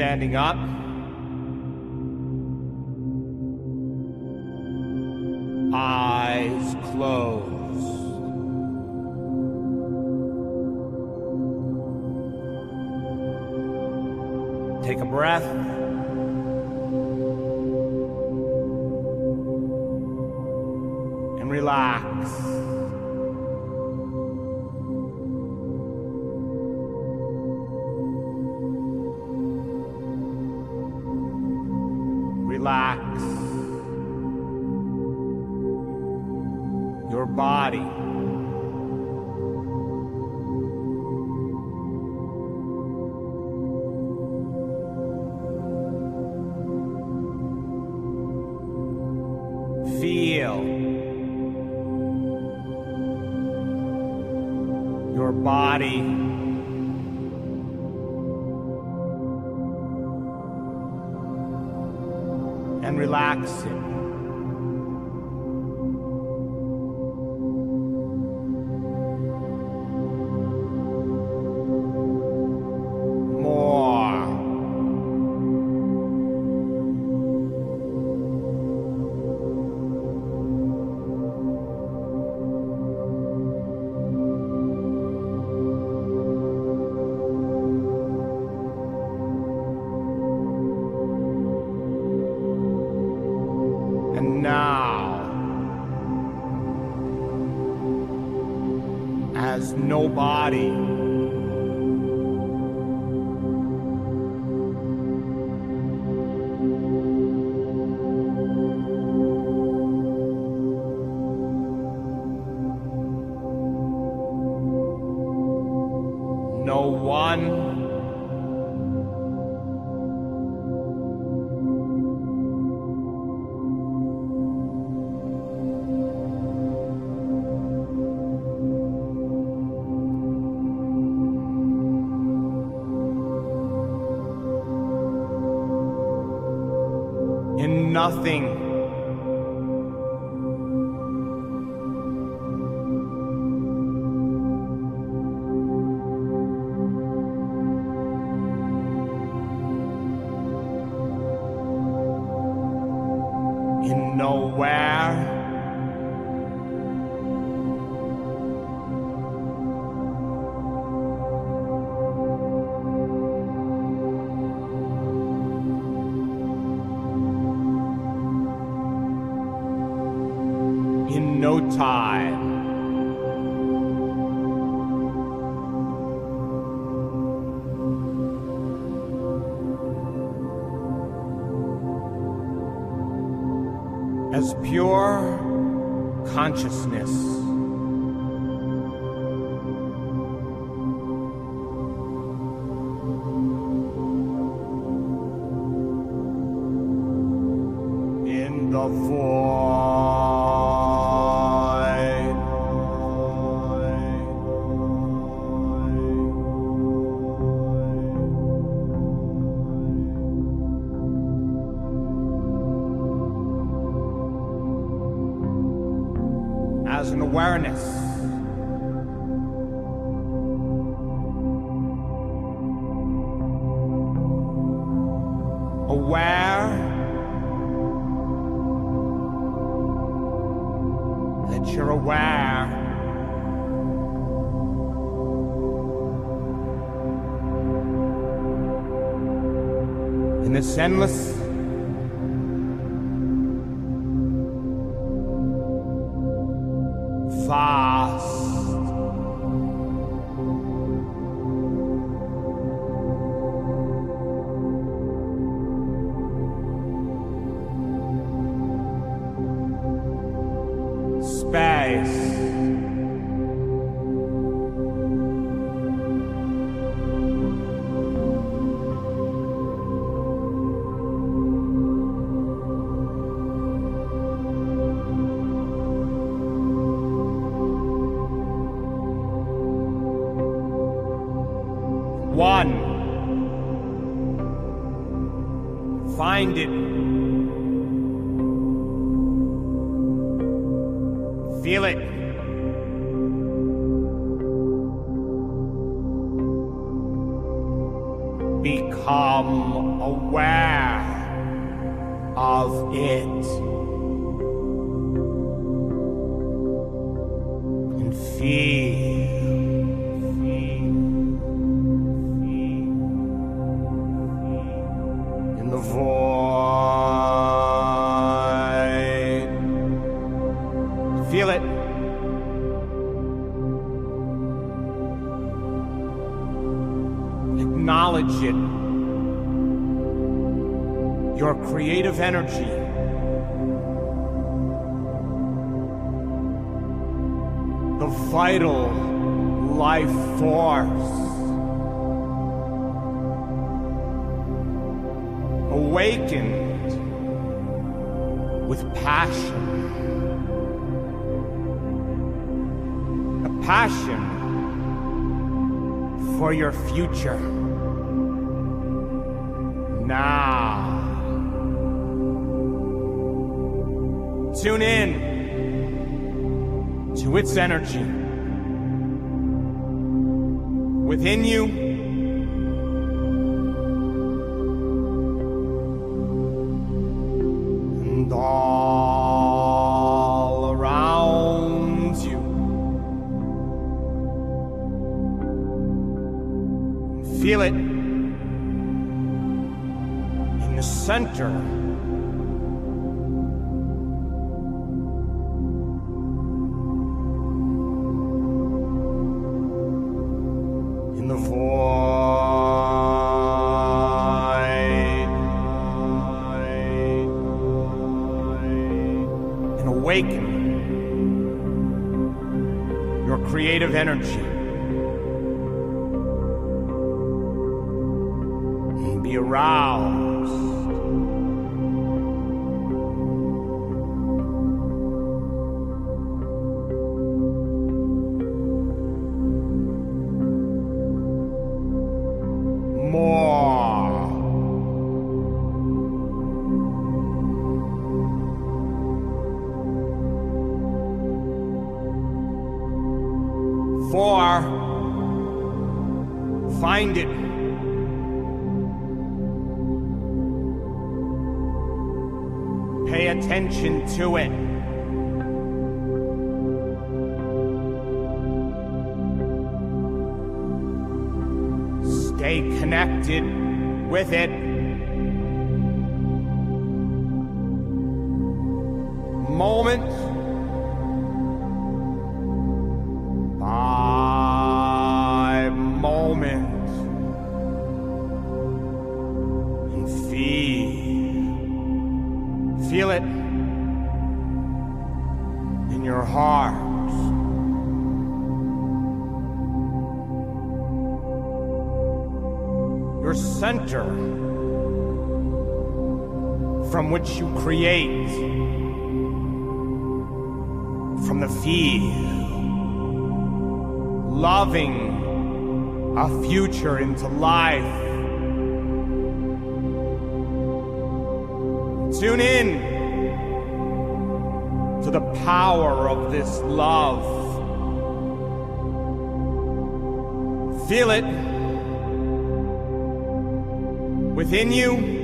Standing up. Eyes closed. In nothing. Endless energy. energy within you. And all around you. Feel it in the center energy. nature into life. Tune in to the power of this love. Feel it within you.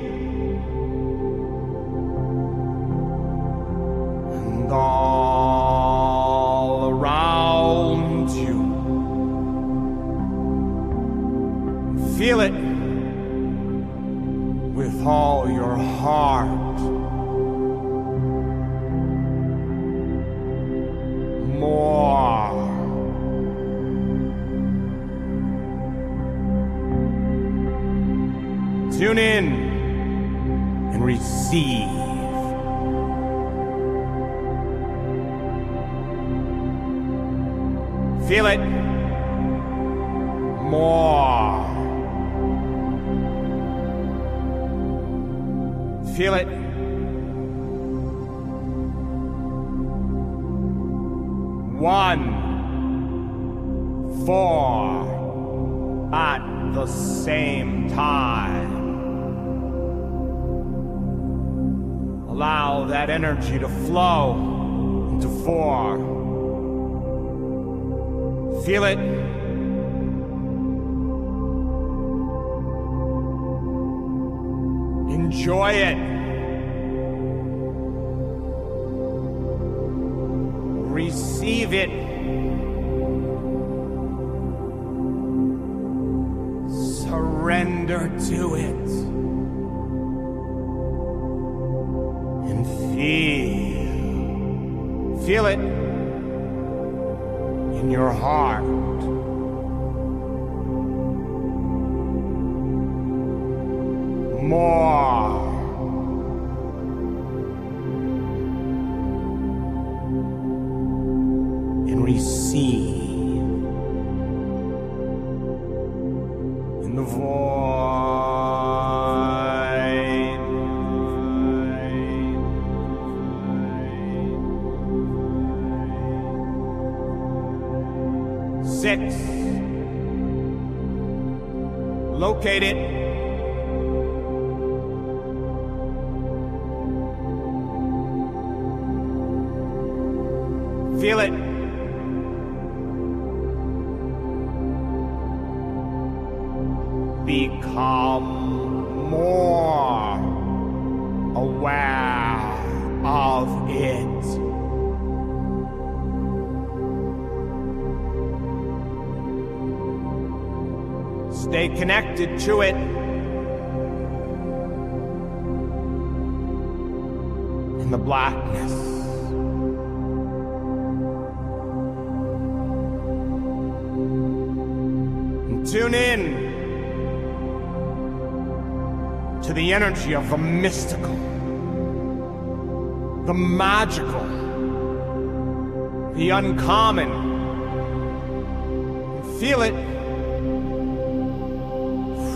Feel it. Become more aware of it. Stay connected to it. In the blackness. Tune in to the energy of the mystical, the magical, the uncommon. Feel it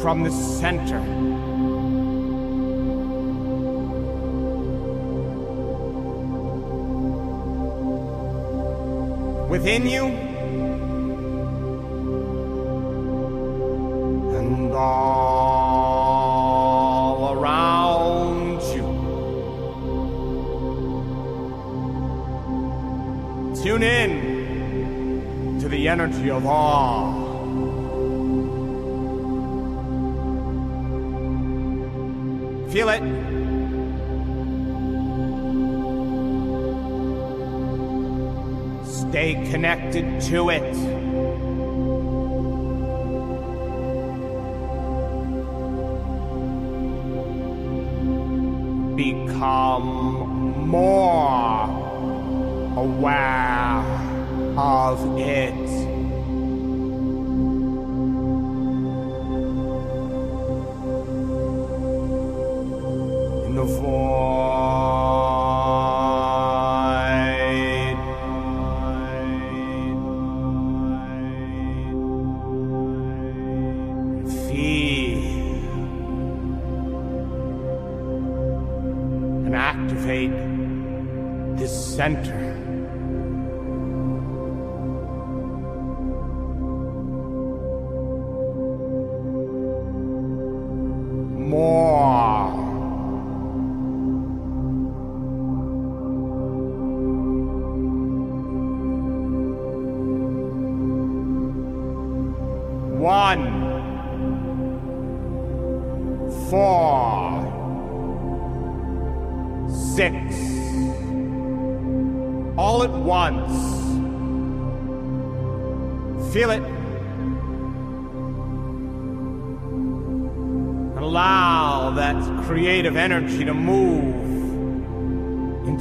from the center. Within you all around you. Tune in to the energy of awe. Feel it. Stay connected to it. Become more aware of it.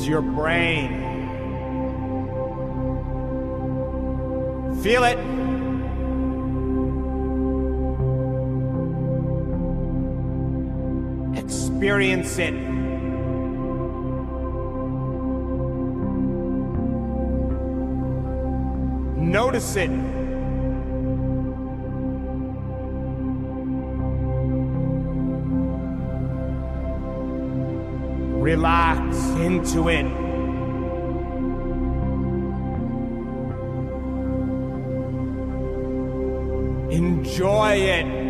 Your brain. Feel it. Experience it. Notice it. Relax into it. Enjoy it.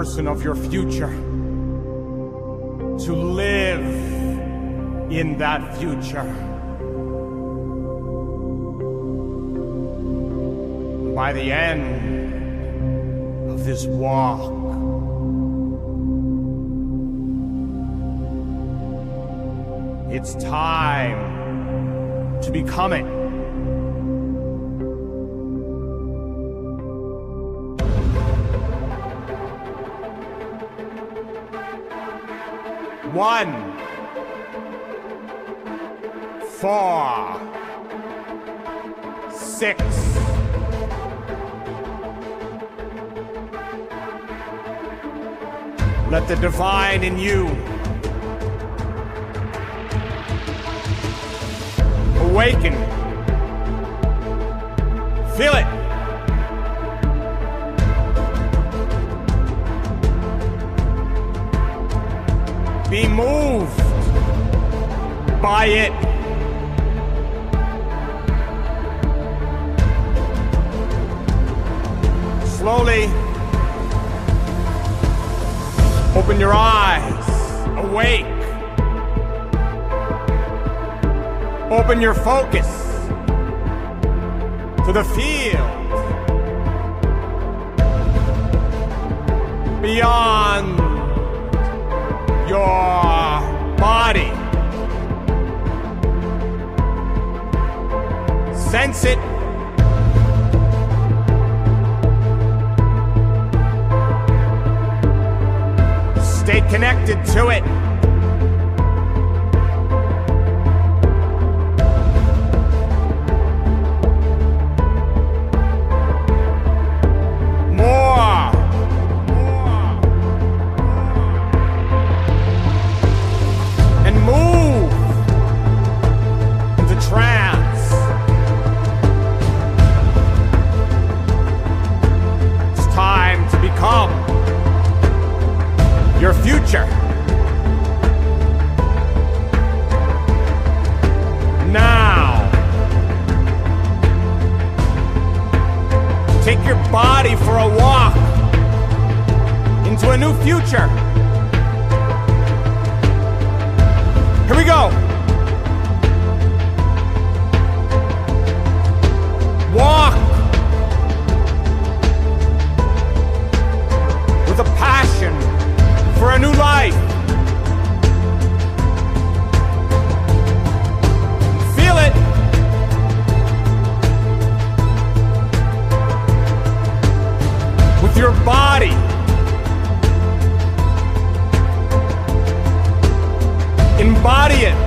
Person of your future to live in that future. By the end of this walk, it's time to become it. One, four, six, let the divine in you awaken. Feel it. By it. Slowly open your eyes. Awake. Open your focus to the field beyond your body. Sense it. Stay connected to it. Take your body for a walk into a new future. Here we go. Walk with a passion for a new life. Your body. Embody it.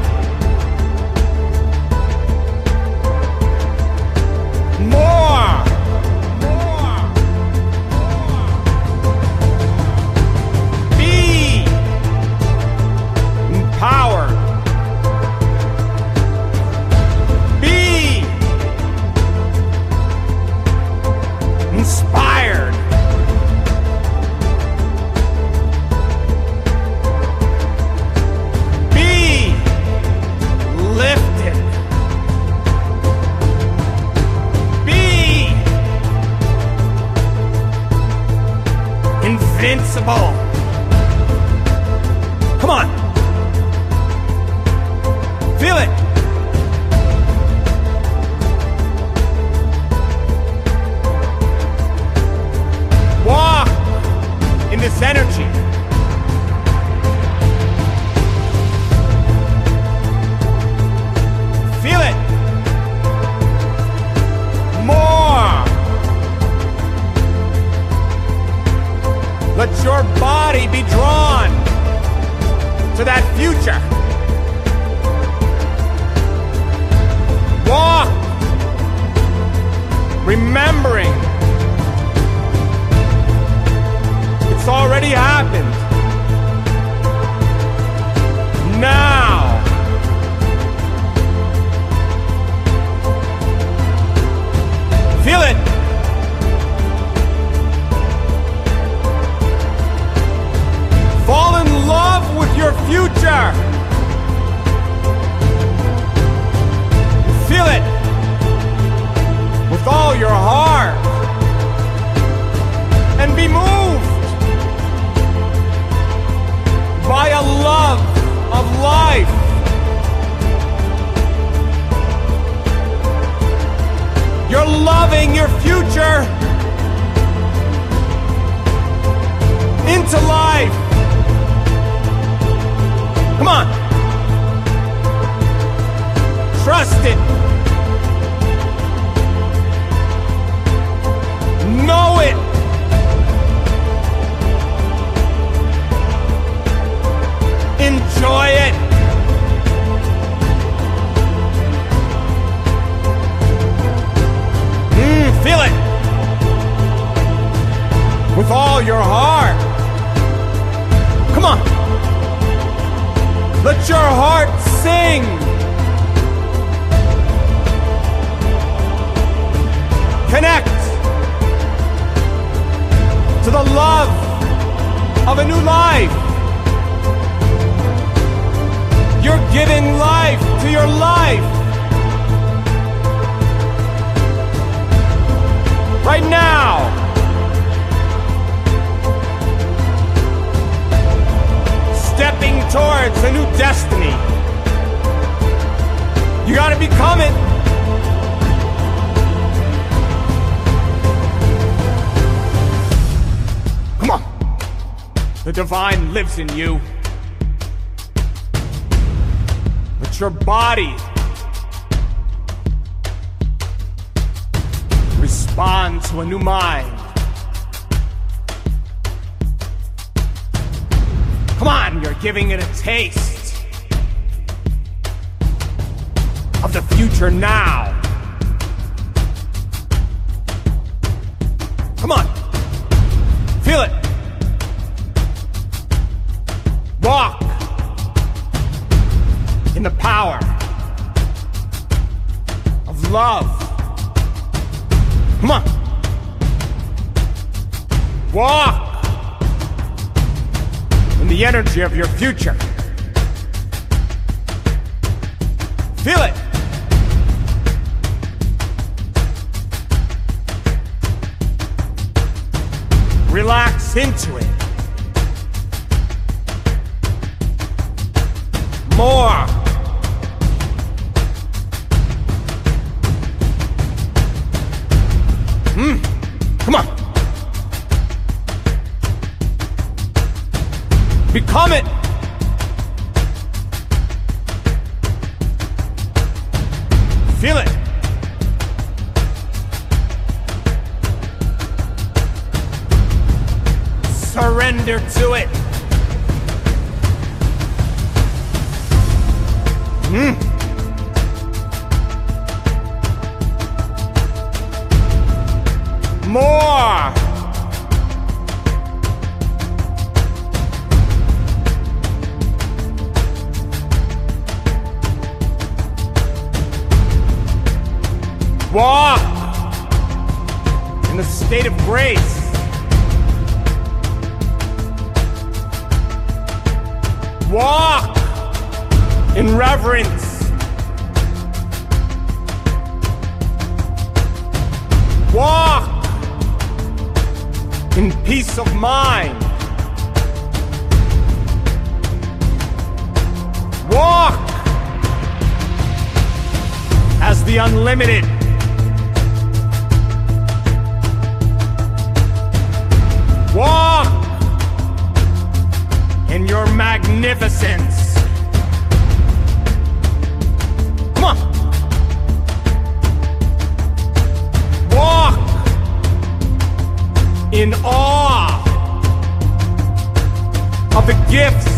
in you. But your body responds to a new mind. Come on, you're giving it a taste of the future now. Come on, feel it. energy of your future. Feel it. Relax into it. in awe of the gifts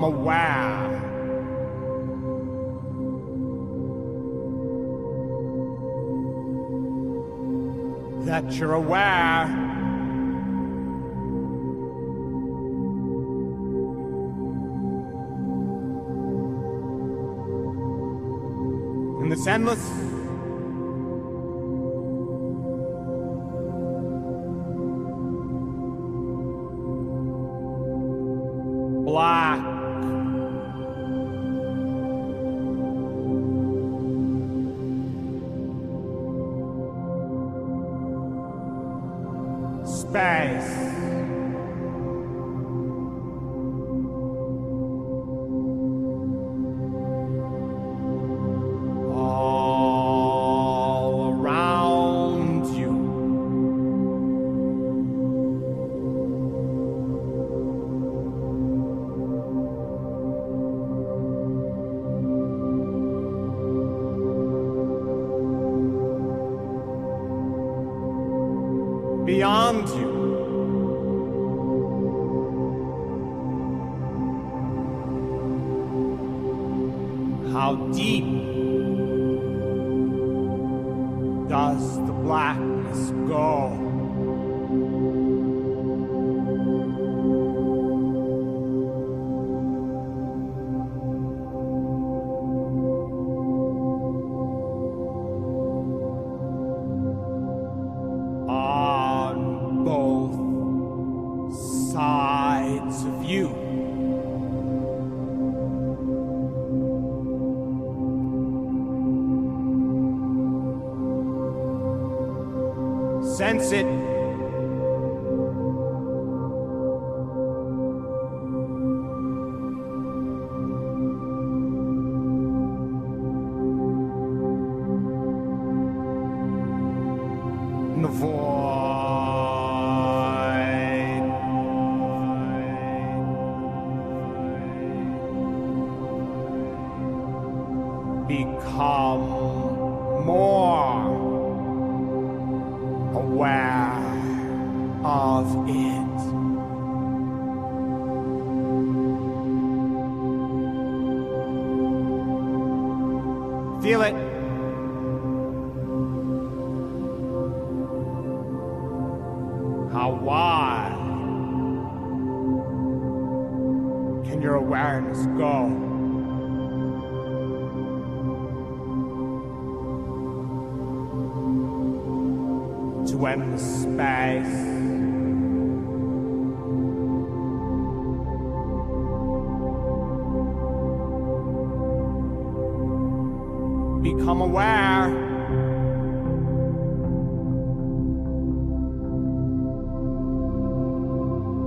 Aware. That you're aware in this endless Become aware.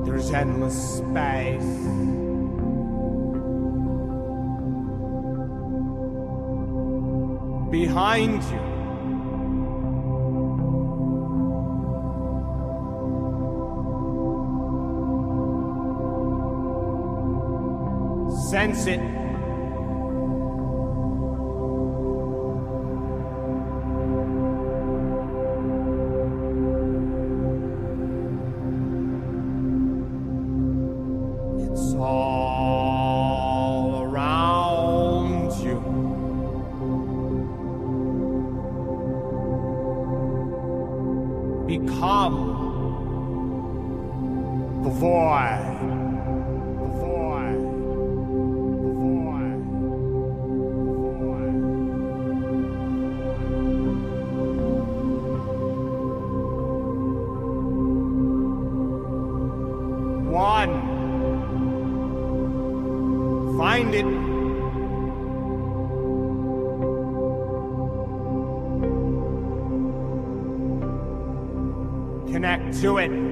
There's endless space. behind you. Sense it. to it.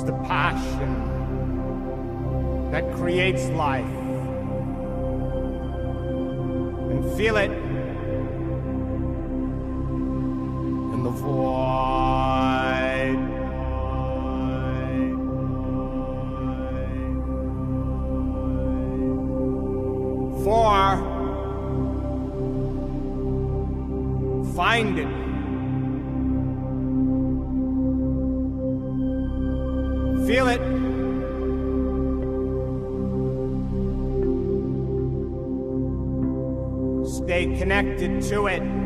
It's the passion that creates life. And feel it in the void. Find it. Feel it. Stay connected to it.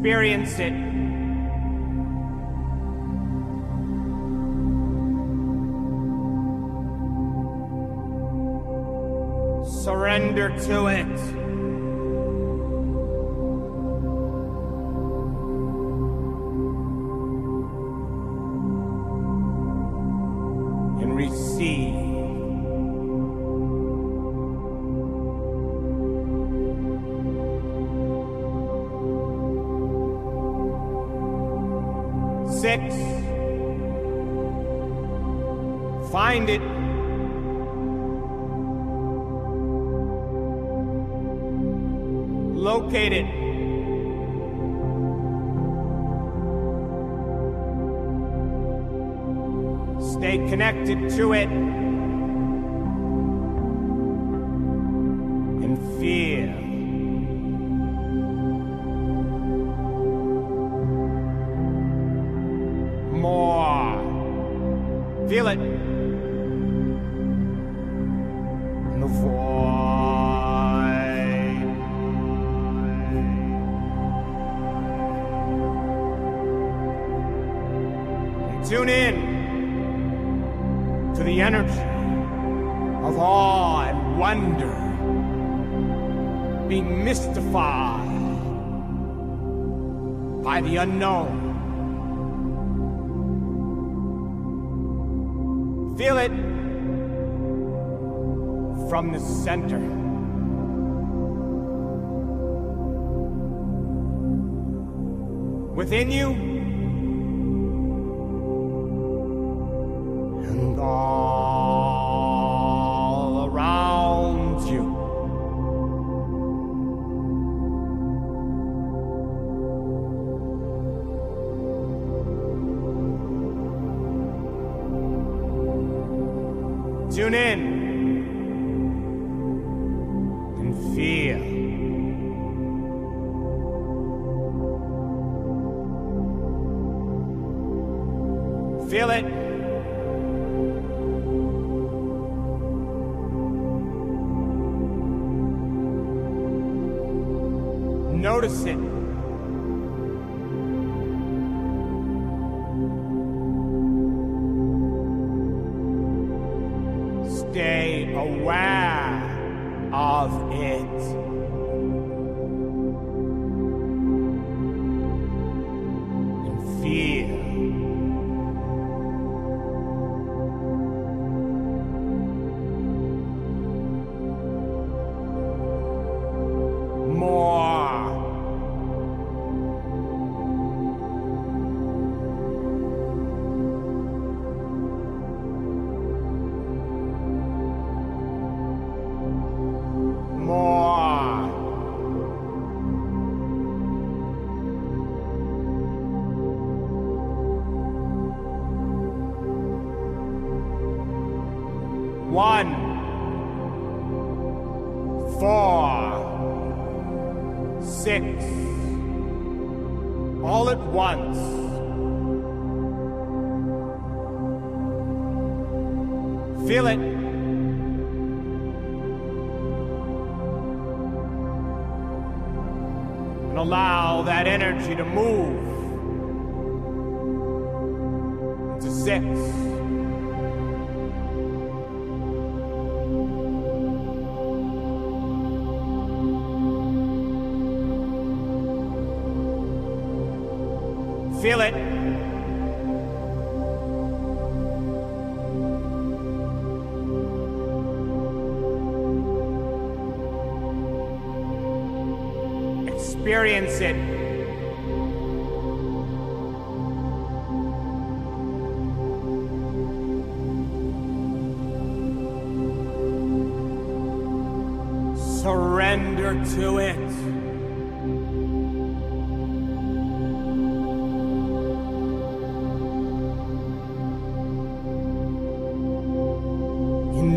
experience it. Surrender to it. connected to it. Feel it. Notice it.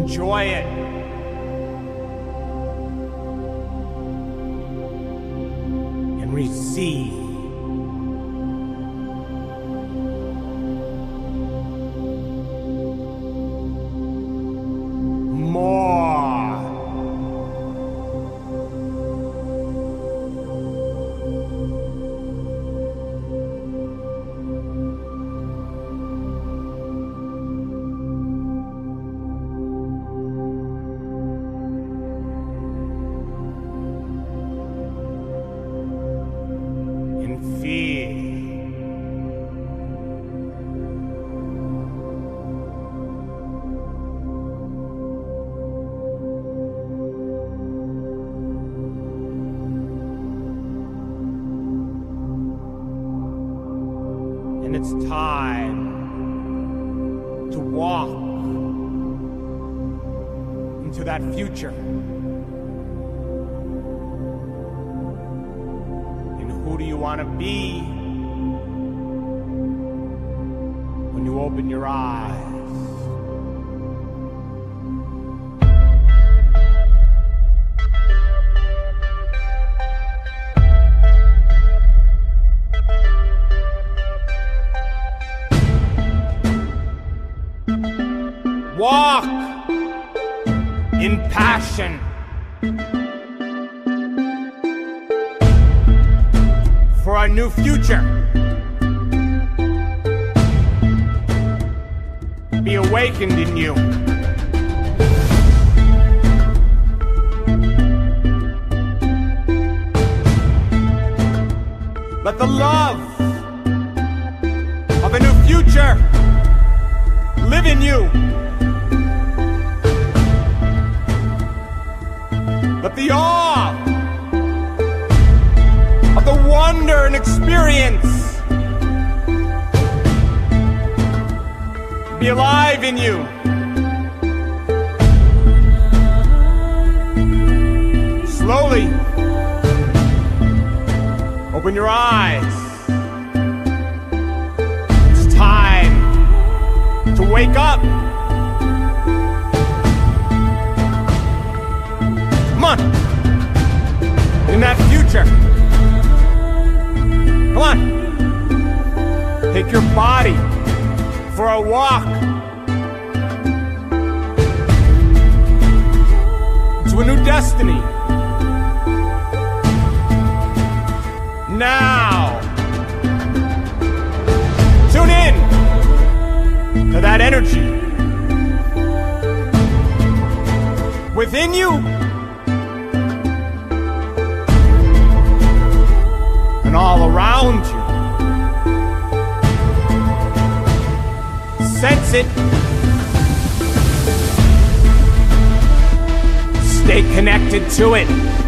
Enjoy it. and receive. Alive in you. Slowly open your eyes. It's time to wake up. Come on. In that future. Come on. Take your body for a walk. To a new destiny. Now. Tune in to that energy within you and all around you. Sense it. Stay connected to it.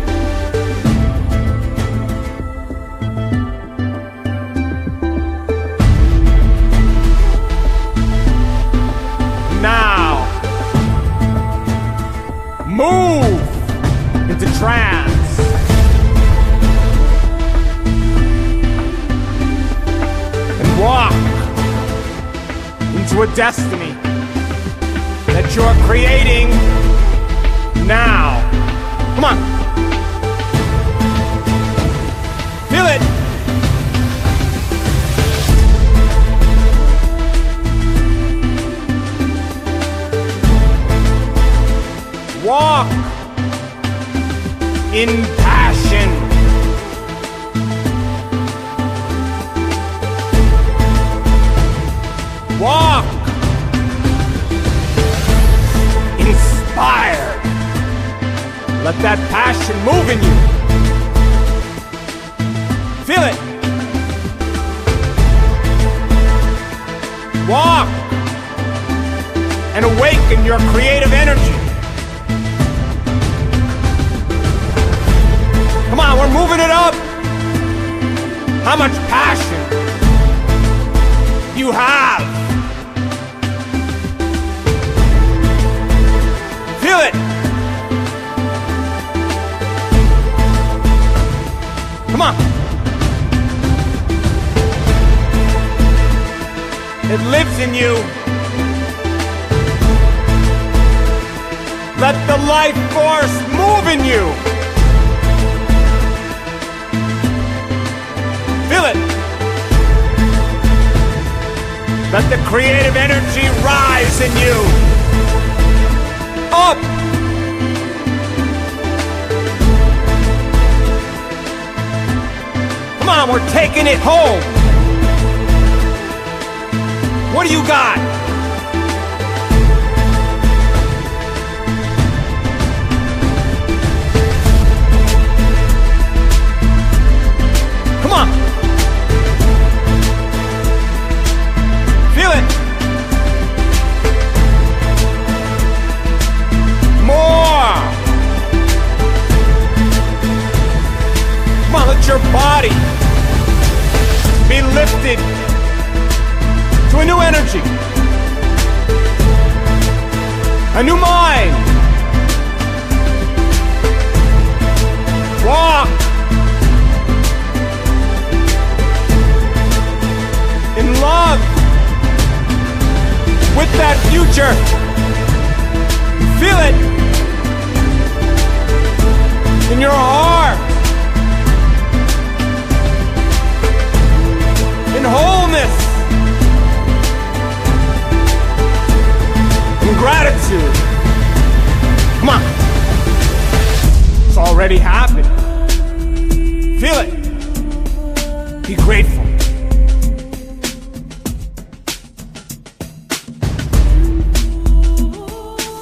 Destiny that you're creating now. Come on. Feel it. Walk in move in you. Feel it. Walk and awaken your creative energy. Come on, we're moving it up. How much passion you have. Feel it. Come on. It lives in you. Let the life force move in you. Feel it. Let the creative energy rise in you. Or taking it home. What do you got? Come on. Feel it. More. Come on, let your body be lifted to a new energy, a new mind. Walk in love with that future. Feel it in your heart. In wholeness. In gratitude. Come on. It's already happened. Feel it. Be grateful.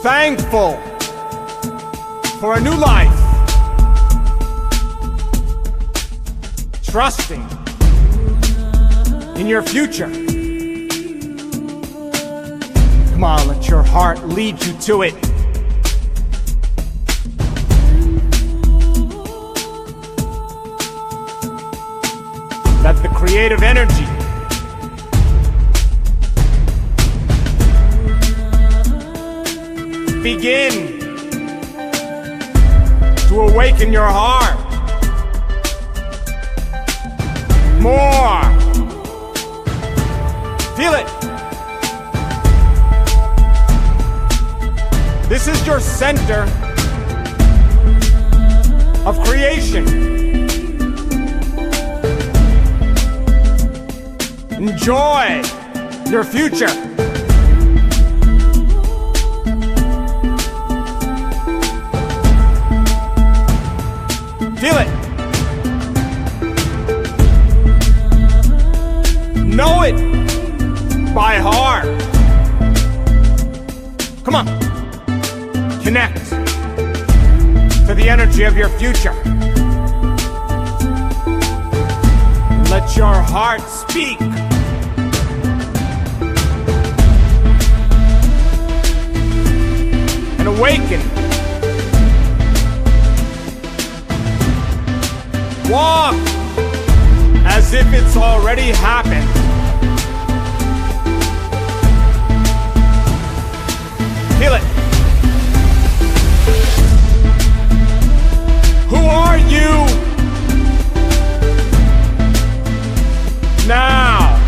Thankful for a new life. Trusting in your future. Come on, let your heart lead you to it. Let the creative energy begin to awaken your heart. More. Feel it. This is your center of creation. Enjoy your future. The energy of your future. Let your heart speak. And awaken. Walk as if it's already happened. Feel it. Are you now?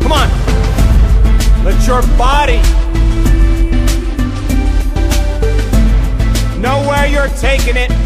Come on. Let your body know where you're taking it.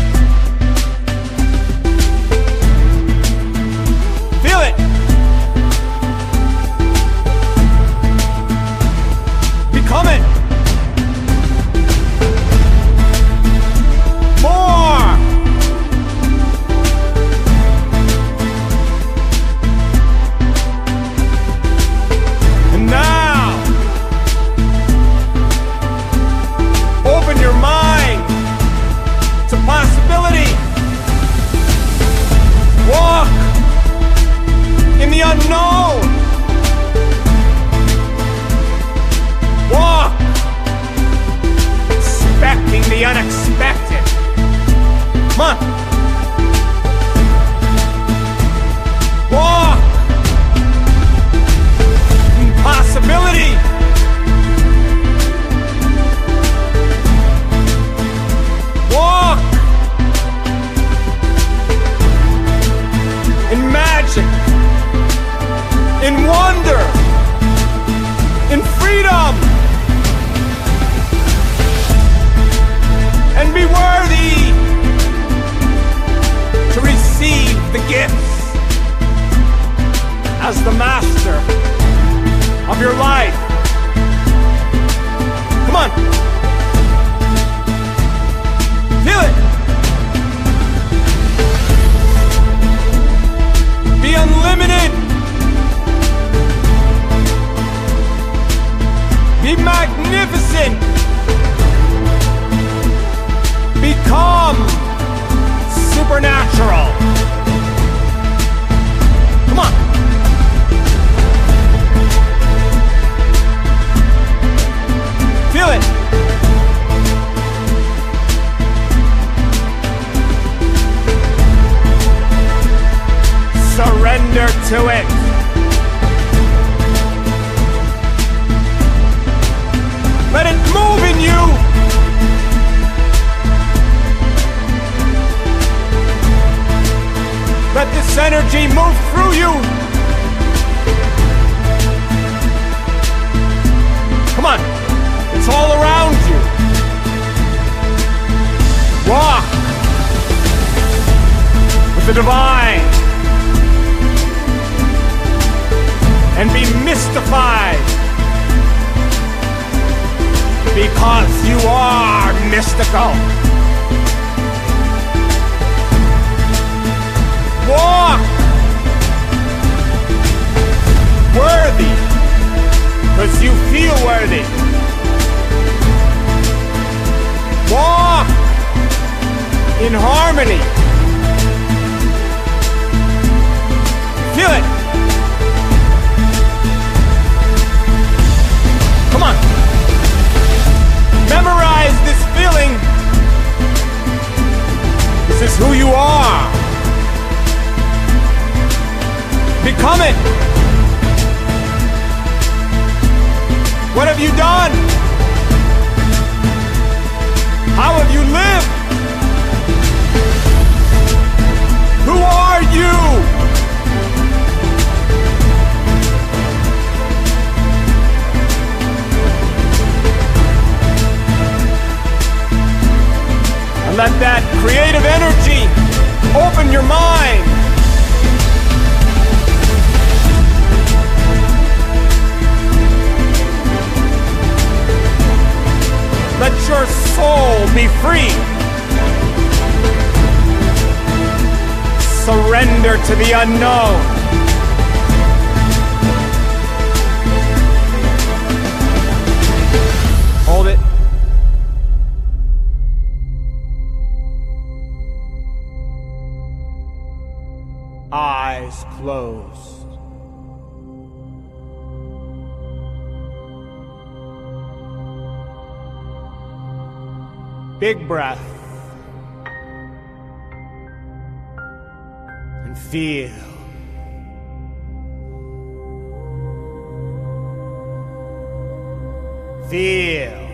Feel.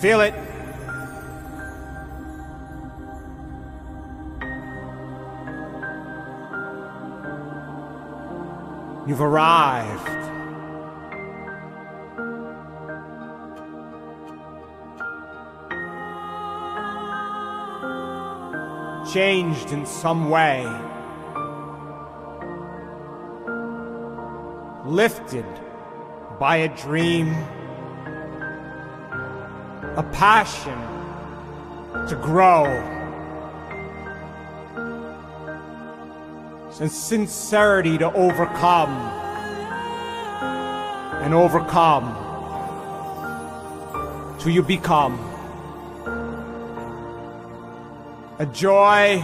Feel it. You've arrived. changed in some way, lifted by a dream, a passion to grow. And sincerity to overcome and overcome till you become. a joy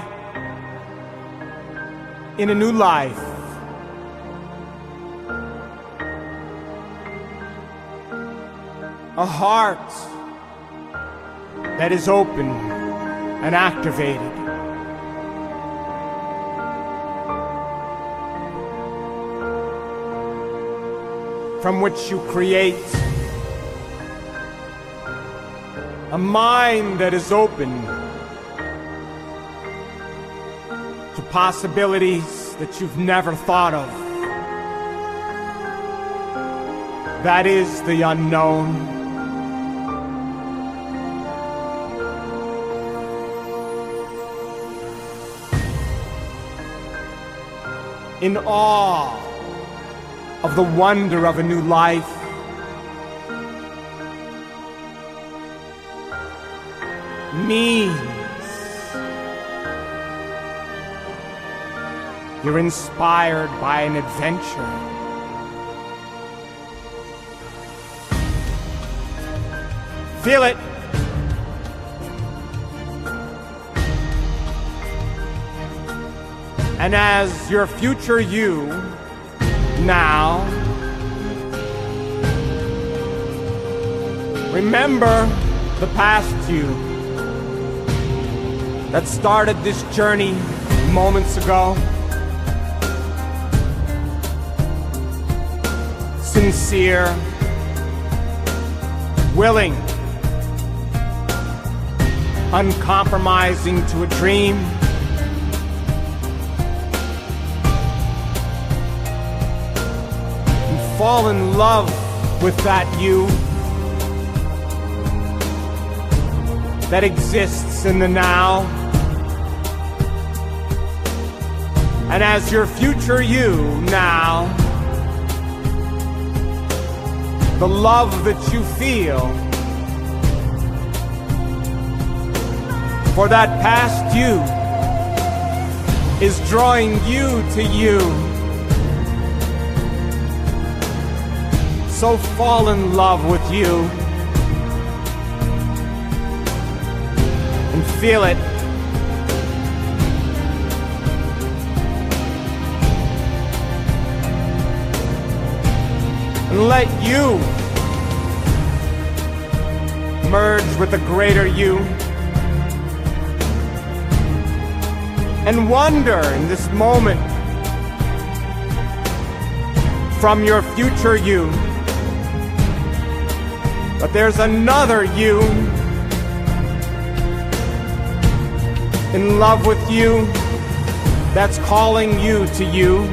in a new life. A heart that is open and activated. From which you create a mind that is open possibilities that you've never thought of. That is the unknown. In awe of the wonder of a new life, me you're inspired by an adventure. Feel it. And as your future you now, remember the past you that started this journey moments ago. Sincere, willing, uncompromising to a dream. and Fall in love with that you that exists in the now. And as your future you now, the love that you feel for that past you is drawing you to you. So fall in love with you and feel it. Let you merge with the greater you. And wonder in this moment from your future you. But there's another you in love with you that's calling you to you.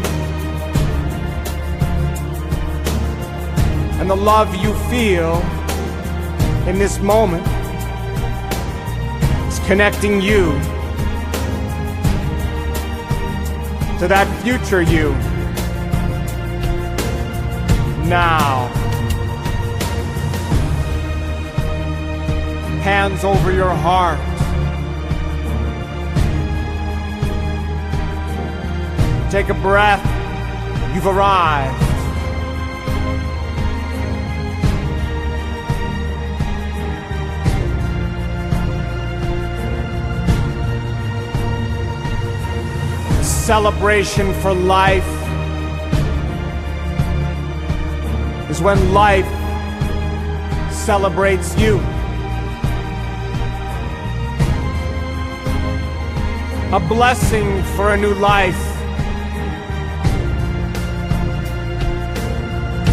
And the love you feel in this moment is connecting you to that future you. Now. Hands over your heart. Take a breath. You've arrived. Celebration for life is when life celebrates you. A blessing for a new life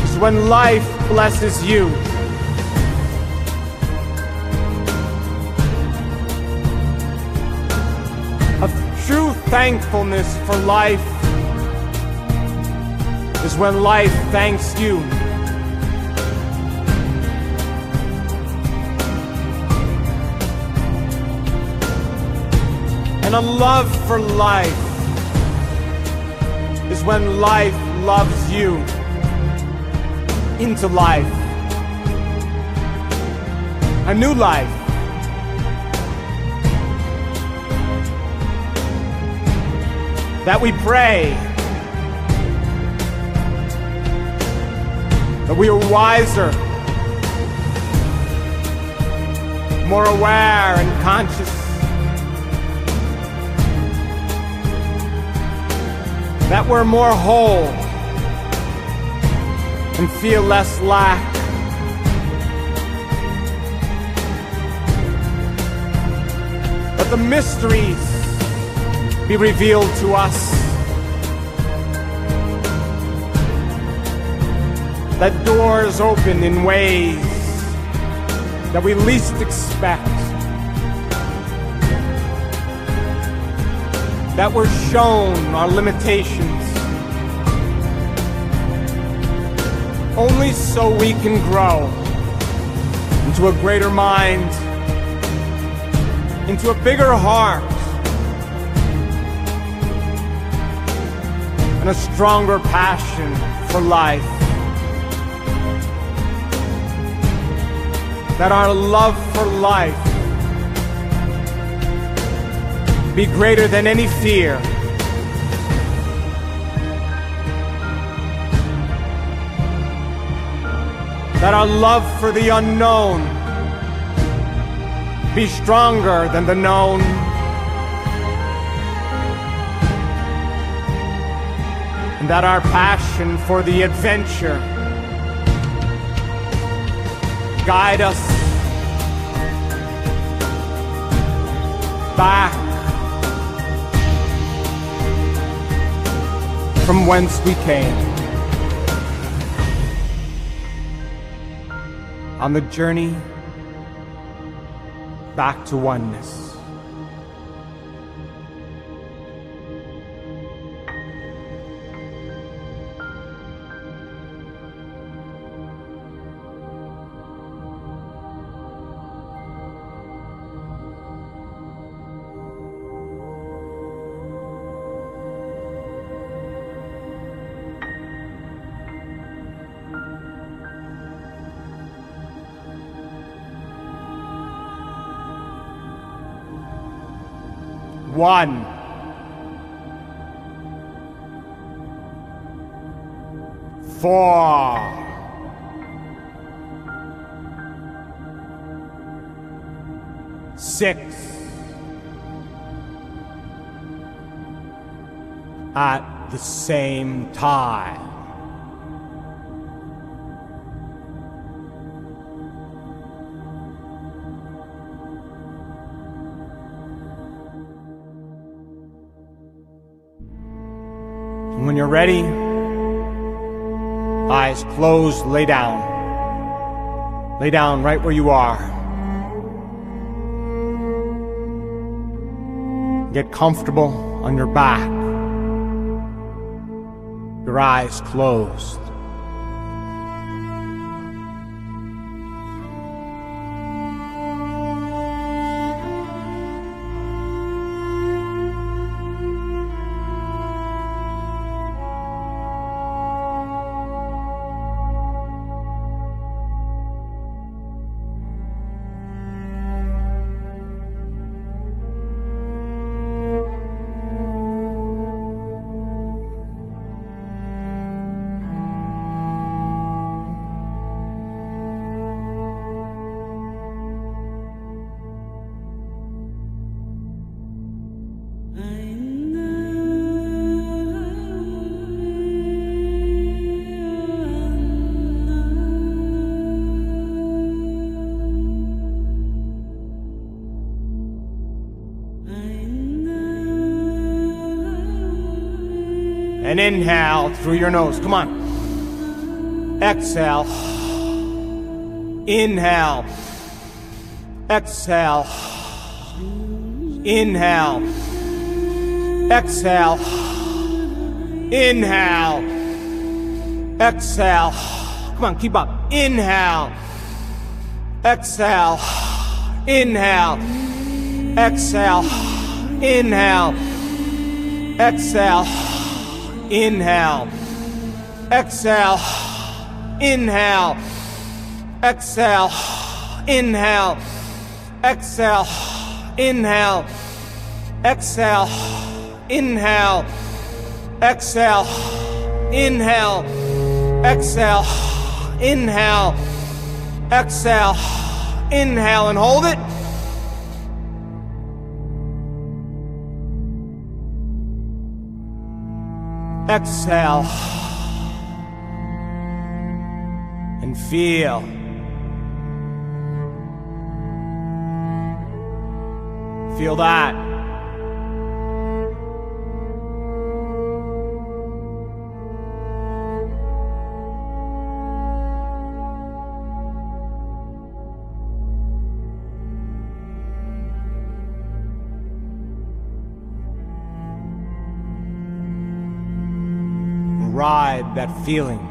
is when life blesses you. Thankfulness for life is when life thanks you. And a love for life is when life loves you into life. A new life. That we pray that we are wiser, more aware and conscious. That we're more whole and feel less lack. But the mysteries be revealed to us. That doors open in ways that we least expect. That we're shown our limitations. Only so we can grow into a greater mind, into a bigger heart, and a stronger passion for life. That our love for life be greater than any fear. That our love for the unknown be stronger than the known. That our passion for the adventure guide us back from whence we came. On the journey back to oneness. One. Four. Six. At the same time. And when you're ready, eyes closed, lay down. Lay down right where you are. Get comfortable on your back. Your eyes closed. Through your nose. Come on. Exhale. Inhale. Exhale. Inhale. Exhale. Inhale. Exhale. Come on, keep up. Inhale. Exhale. Inhale. Exhale. Inhale. Exhale. Inhale. Exhale. Inhale. Exhale. Inhale. Exhale. Inhale. Exhale. Inhale. Exhale. Inhale. Exhale. Inhale. Exhale. Inhale and hold it. Exhale. Feel. Feel that. Ride that feeling.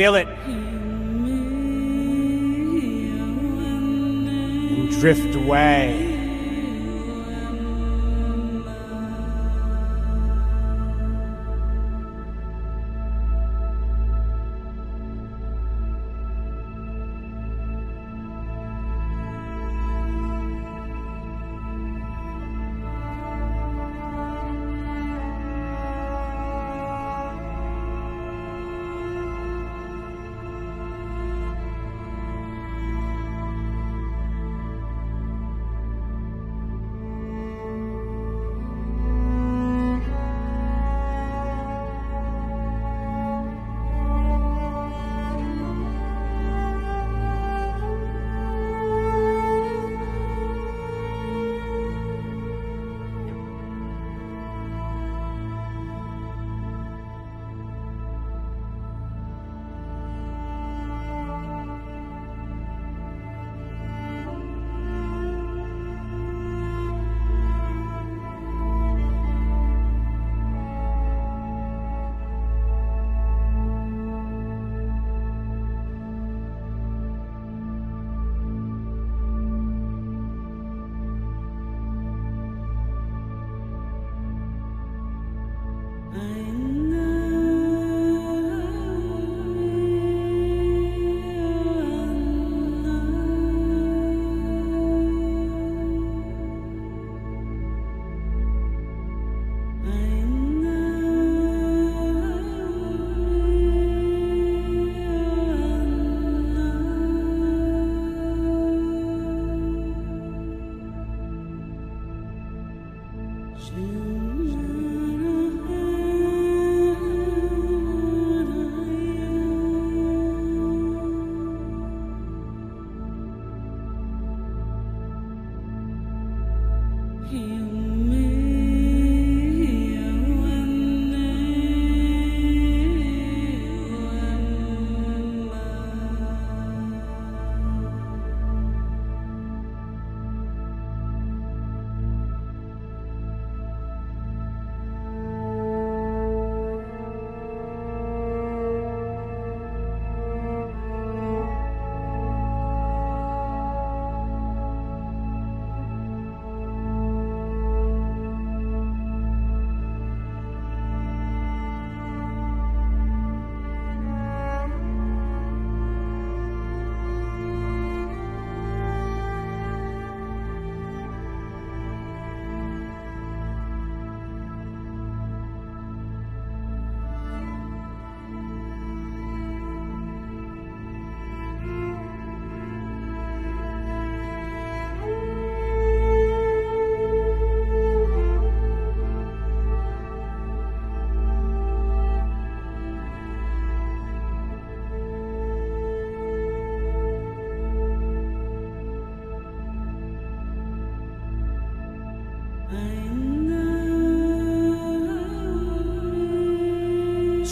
Feel it.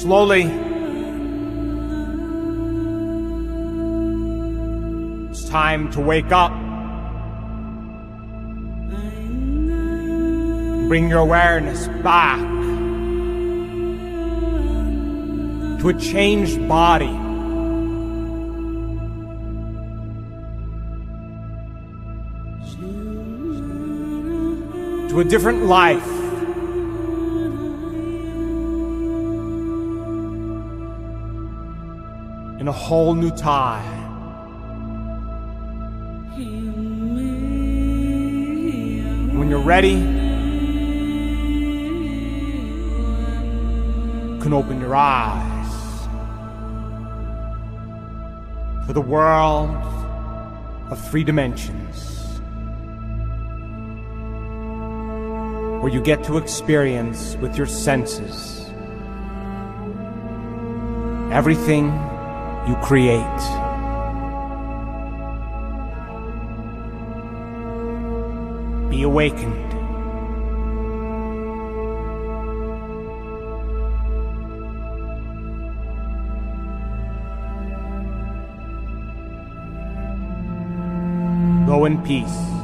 Slowly. It's time to wake up. Bring your awareness back to a changed body. To a different life. A whole new time. When you're ready, you can open your eyes to the world of three dimensions. where you get to experience with your senses everything you create. Be awakened. Go in peace.